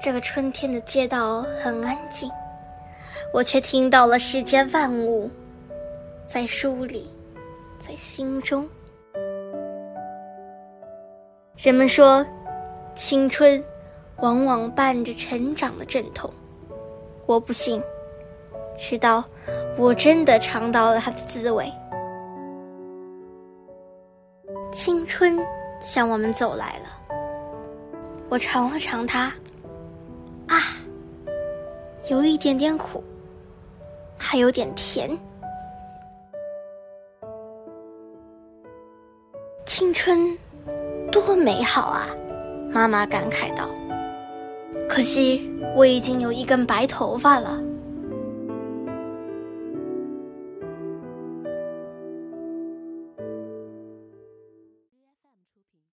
这个春天的街道很安静，我却听到了世间万物在书里，在心中。人们说，青春往往伴着成长的阵痛。我不信，直到我真的尝到了它的滋味。青春向我们走来了，我尝了尝它，有一点点苦，还有点甜。青春。多美好啊！妈妈感慨道。可惜我已经有一根白头发了。